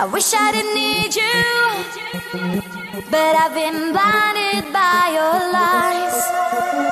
I wish I didn't need you, but I've been blinded by your lies.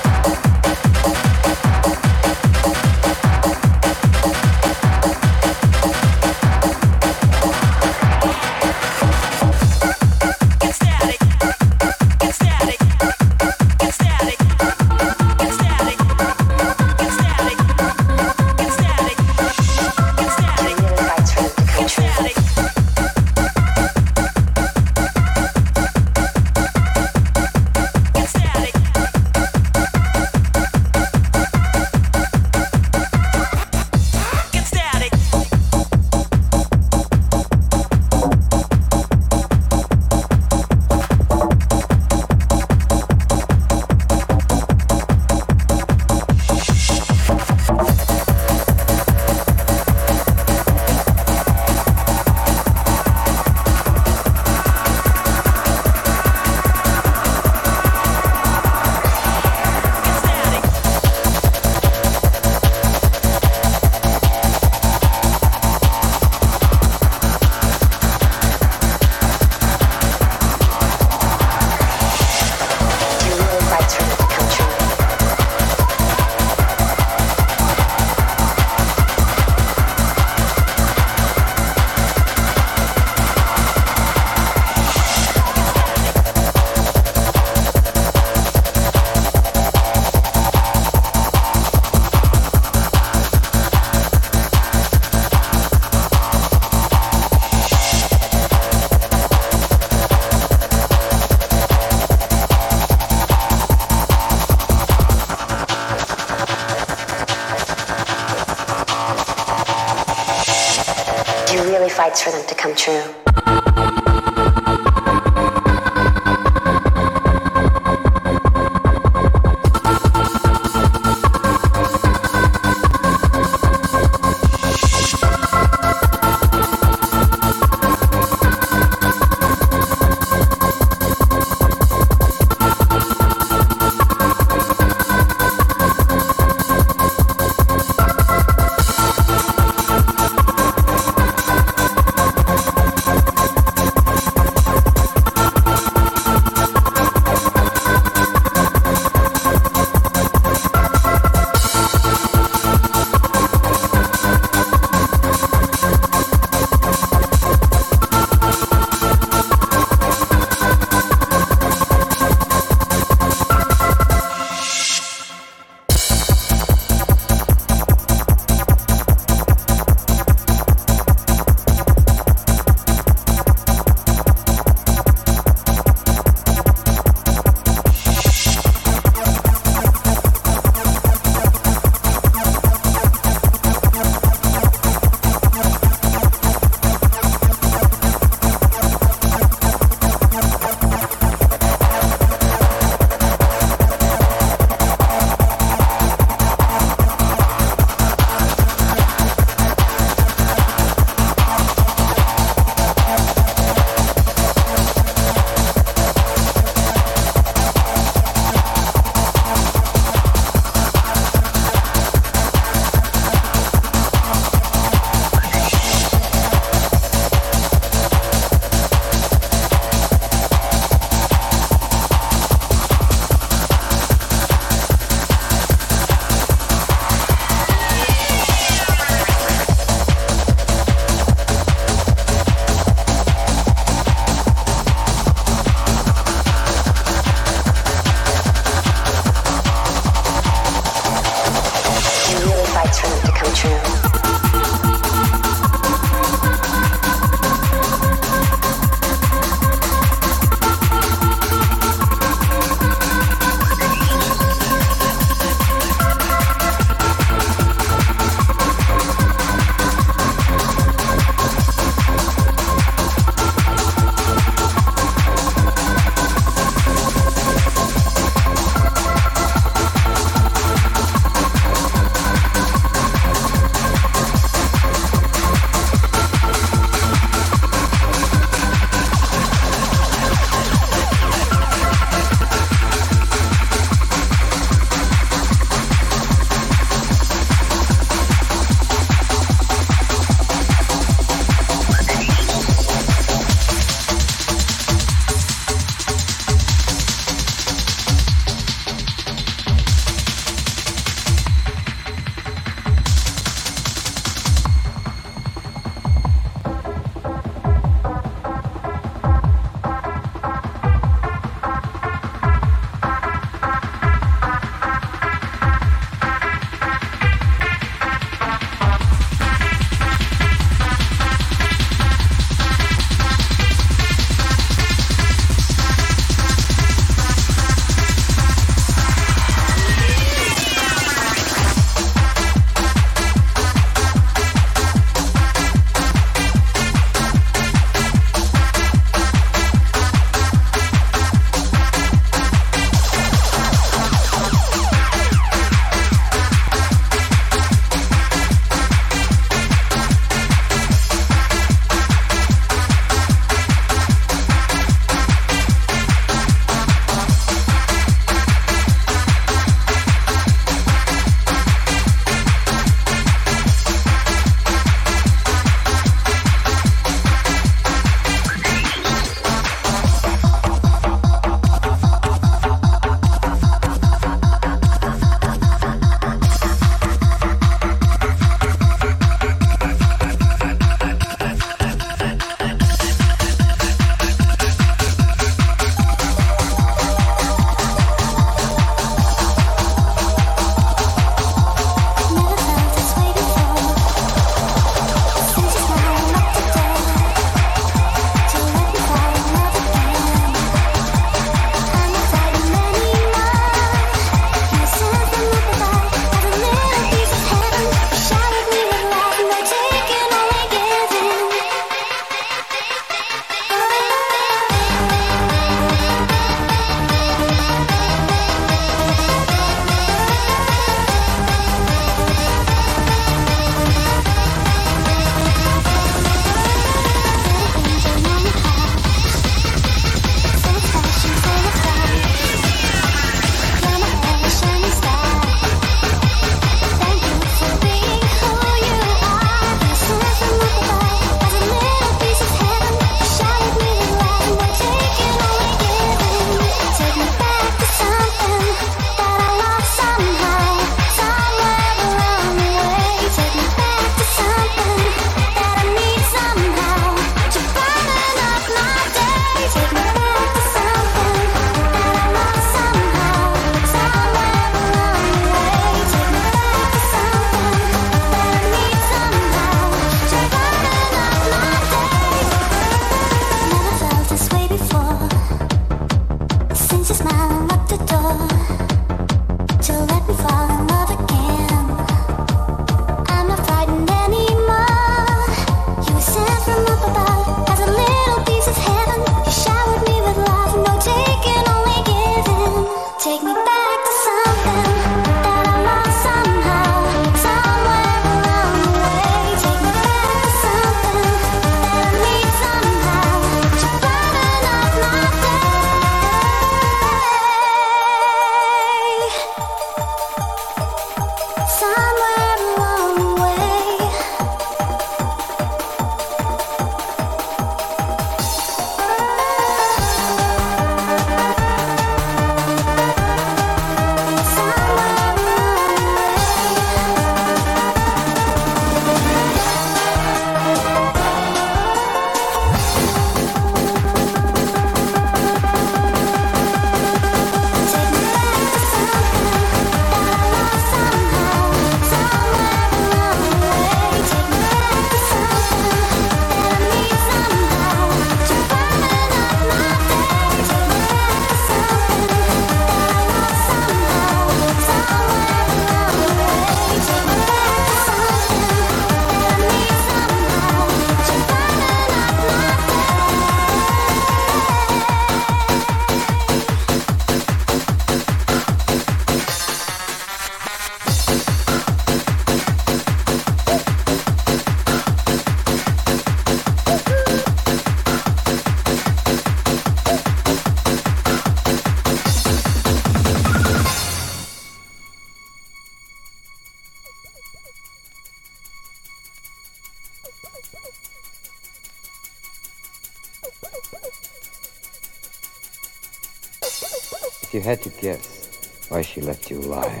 had to guess why she left you alive,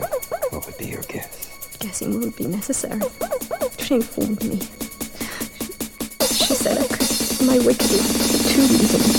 what would be your guess? Guessing would be necessary. She informed me. She said I could. My wicked two reasons.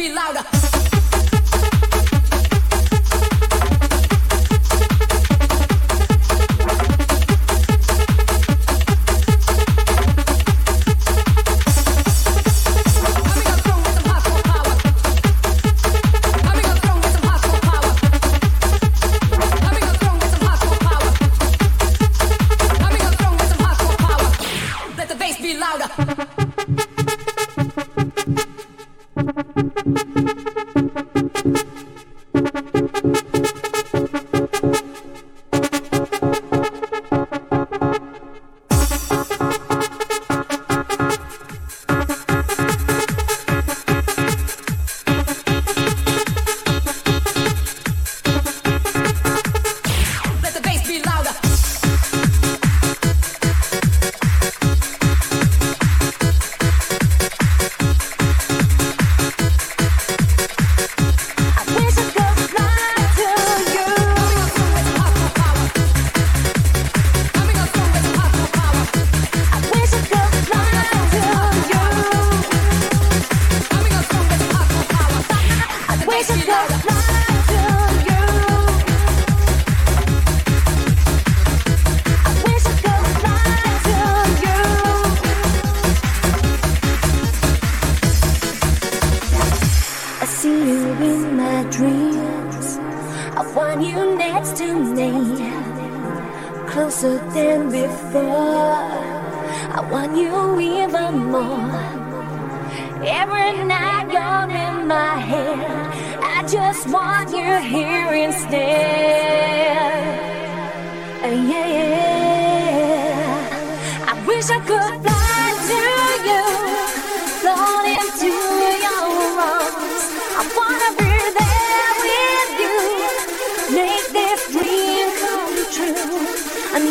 Coming up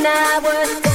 to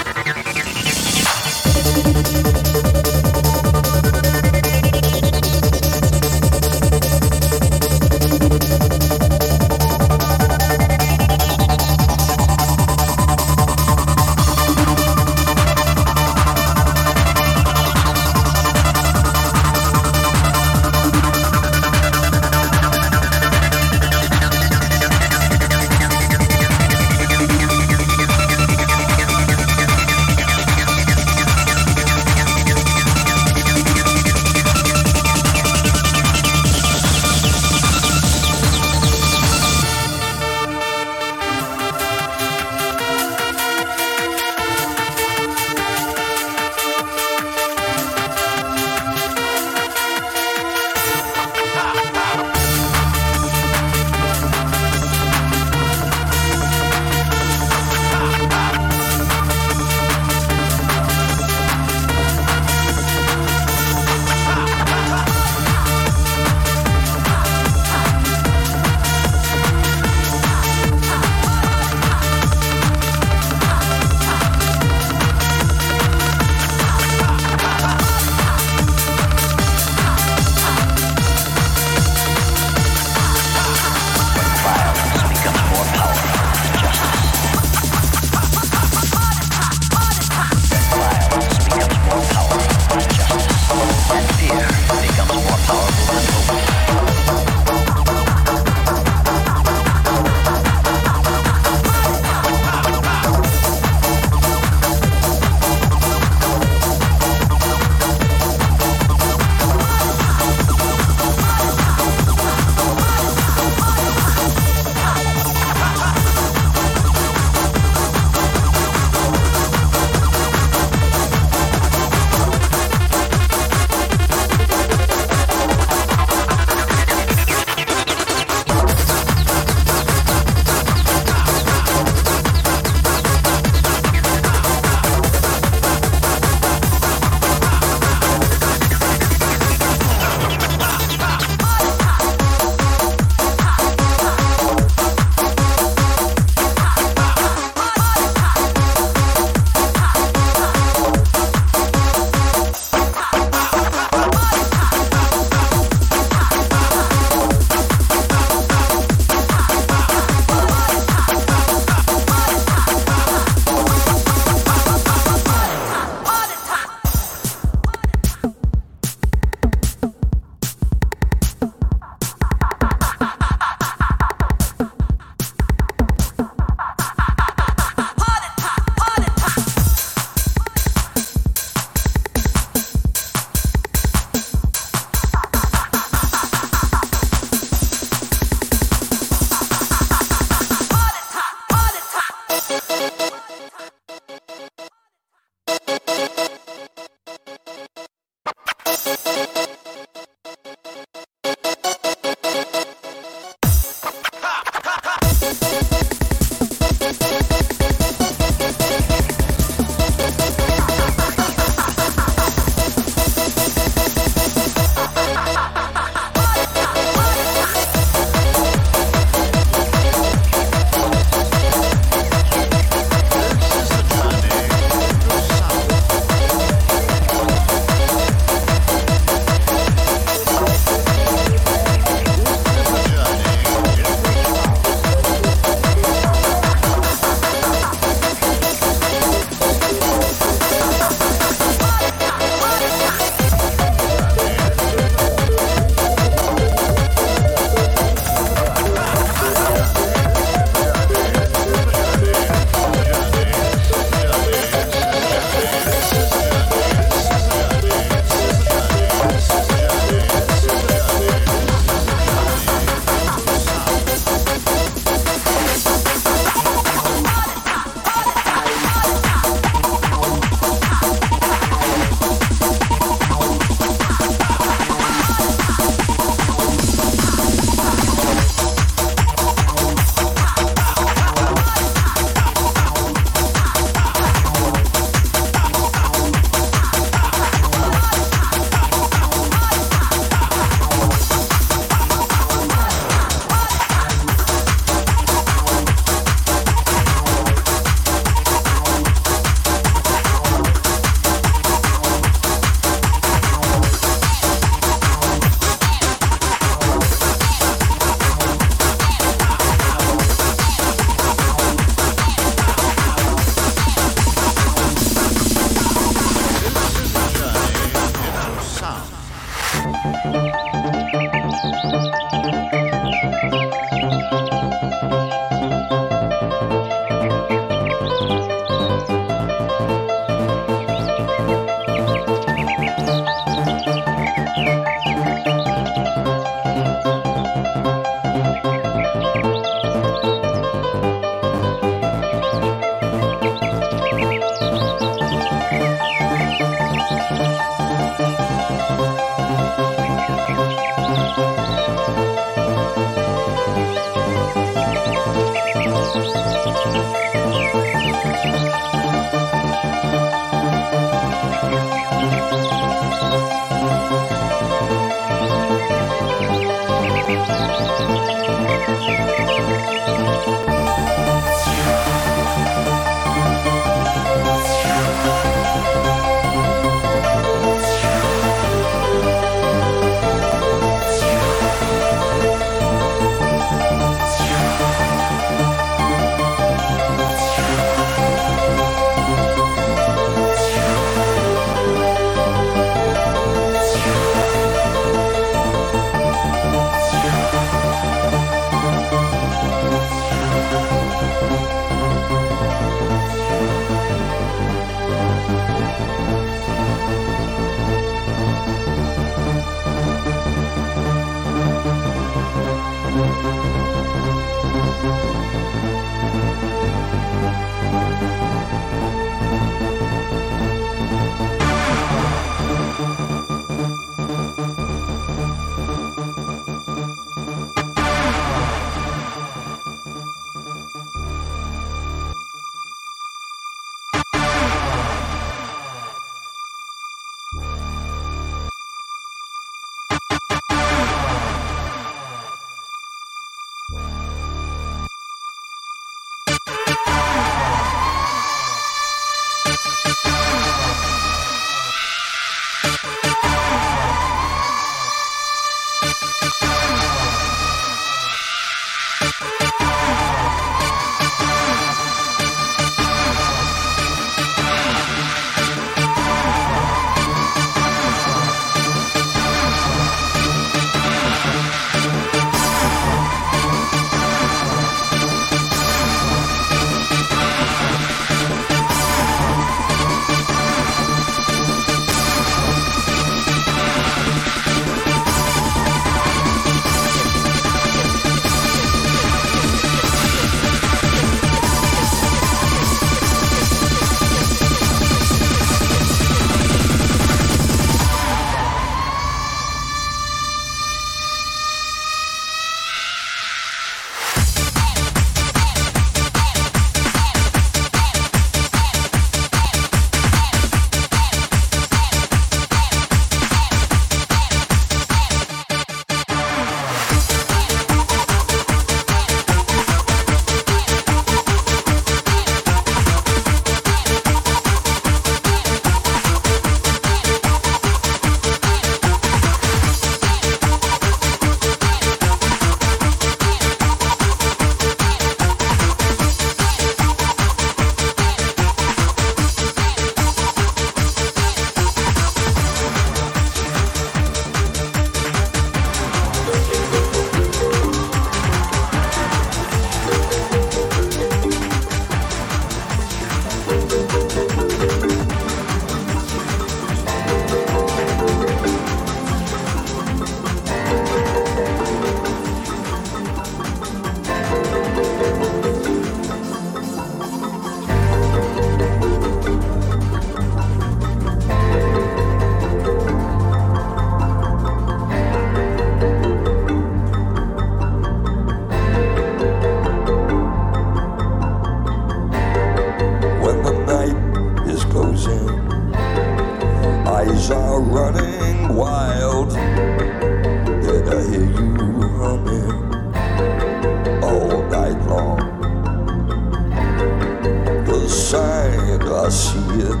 see it.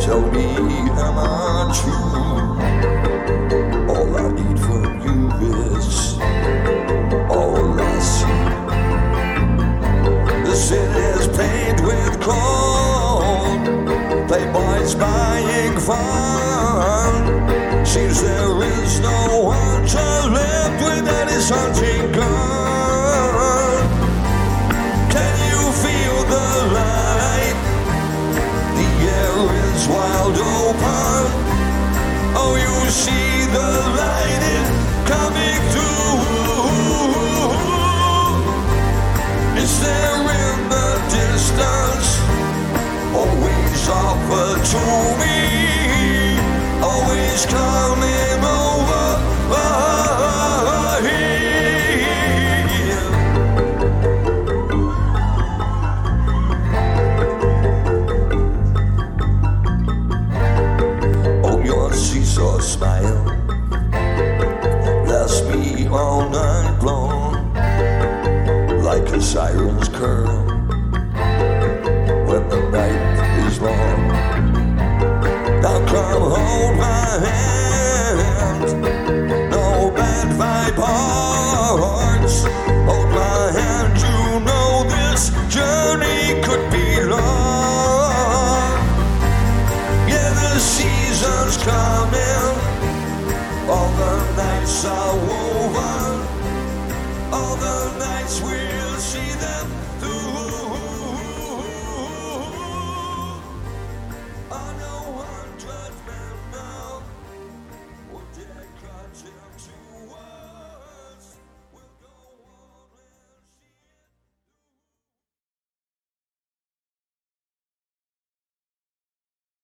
Tell me, am I true? All I need from you is all I see. The city's paved with gold. Playboys buying fun. Seems there is no one to live without his hunting gun. Wild open. Oh, you see the light is coming through. Is there in the distance? Always offer to me. Always coming over